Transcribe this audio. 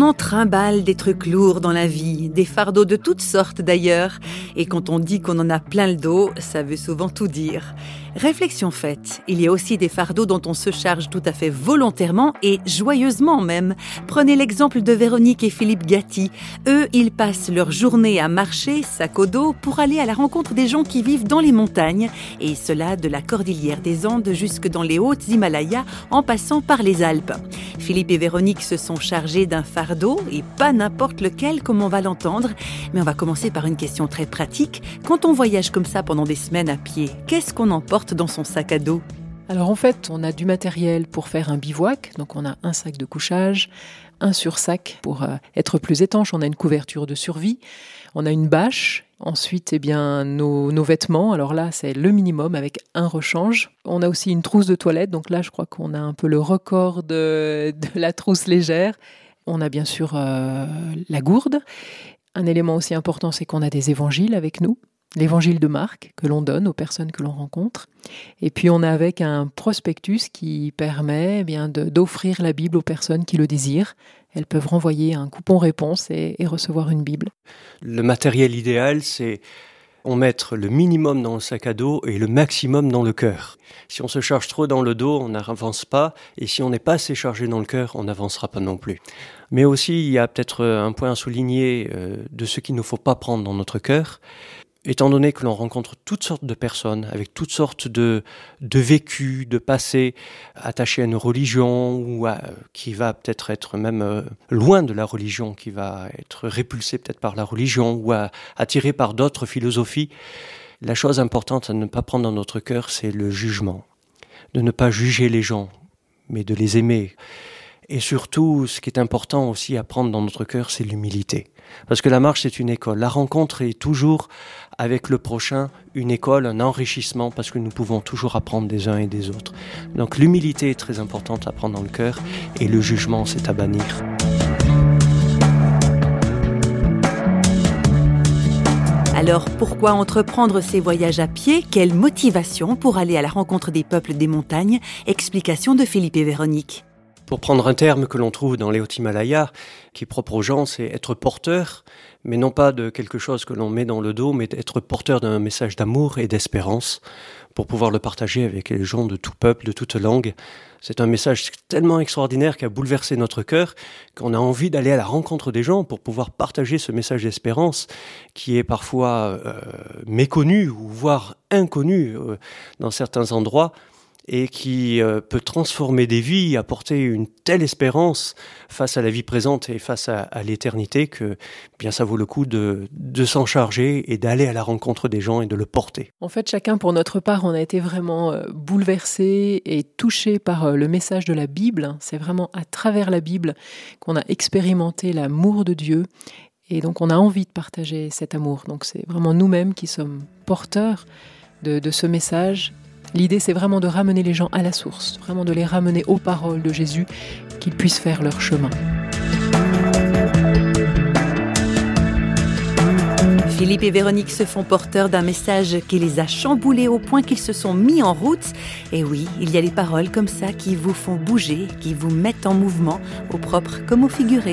On en trimballe des trucs lourds dans la vie, des fardeaux de toutes sortes d'ailleurs. Et quand on dit qu'on en a plein le dos, ça veut souvent tout dire. Réflexion faite, il y a aussi des fardeaux dont on se charge tout à fait volontairement et joyeusement même. Prenez l'exemple de Véronique et Philippe Gatti. Eux, ils passent leur journée à marcher, sac au dos, pour aller à la rencontre des gens qui vivent dans les montagnes, et cela de la cordillère des Andes jusque dans les hautes Himalayas en passant par les Alpes. Philippe et Véronique se sont chargés d'un fardeau, et pas n'importe lequel comme on va l'entendre, mais on va commencer par une question très pratique. Quand on voyage comme ça pendant des semaines à pied, qu'est-ce qu'on emporte? Dans son sac à dos. Alors en fait, on a du matériel pour faire un bivouac, donc on a un sac de couchage, un sursac pour euh, être plus étanche, on a une couverture de survie, on a une bâche, ensuite eh bien nos, vêtements, alors là c'est le minimum avec un rechange. On a aussi une trousse de toilette, donc là je crois qu'on a un peu le record de, la trousse légère. On a bien sûr euh, la gourde. Un élément aussi important, c'est qu'on a des évangiles avec nous l'évangile de Marc que l'on donne aux personnes que l'on rencontre. Et puis on a avec un prospectus qui permet eh bien d'offrir la Bible aux personnes qui le désirent. Elles peuvent renvoyer un coupon réponse et, recevoir une Bible. Le matériel idéal, c'est on mettre le minimum dans le sac à dos et le maximum dans le cœur. Si on se charge trop dans le dos, on n'avance pas, et si on n'est pas assez chargé dans le cœur, on n'avancera pas non plus. Mais aussi, il y a peut-être un point à souligner euh, de ce qu'il ne faut pas prendre dans notre cœur, étant donné que l'on rencontre toutes sortes de personnes avec toutes sortes de, de vécus, de passés attachés à une religion ou qui va peut-être être même euh, loin de la religion, qui va être répulsé peut-être par la religion ou attiré par d'autres philosophies, la chose importante à ne pas prendre dans notre cœur, c'est le jugement. De ne pas juger les gens, mais de les aimer. Et surtout, ce qui est important aussi à prendre dans notre cœur, c'est l'humilité. Parce que la marche, c'est une école. La rencontre est toujours avec le prochain une école, un enrichissement, parce que nous pouvons toujours apprendre des uns et des autres. Donc l'humilité est très importante à prendre dans le cœur, et le jugement, c'est à bannir. Alors pourquoi entreprendre ces voyages à pied? Quelle motivation pour aller à la rencontre des peuples des montagnes? Explication de Philippe et Véronique. Pour prendre un terme que l'on trouve dans les Haut-Himalayas, qui est propre aux gens, c'est être porteur, mais non pas de quelque chose que l'on met dans le dos, mais d'être porteur d'un message d'amour et d'espérance pour pouvoir le partager avec les gens de tout peuple, de toute langue. C'est un message tellement extraordinaire qui a bouleversé notre cœur qu'on a envie d'aller à la rencontre des gens pour pouvoir partager ce message d'espérance qui est parfois euh, méconnu ou voire inconnu euh, dans certains endroits et qui euh, peut transformer des vies, apporter une telle espérance face à la vie présente et face à, l'éternité que bien ça vaut le coup de, de s'en charger et d'aller à la rencontre des gens et de le porter. En fait, chacun pour notre part, on a été vraiment euh, bouleversé et touché par euh, le message de la Bible. C'est vraiment à travers la Bible qu'on a expérimenté l'amour de Dieu et donc on a envie de partager cet amour. Donc c'est vraiment nous-mêmes qui sommes porteurs de, de ce message L'idée, c'est vraiment de ramener les gens à la source, vraiment de les ramener aux paroles de Jésus, qu'ils puissent faire leur chemin. Philippe et Véronique se font porteurs d'un message qui les a chamboulés au point qu'ils se sont mis en route. Et oui, il y a des paroles comme ça qui vous font bouger, qui vous mettent en mouvement, au propre comme au figuré.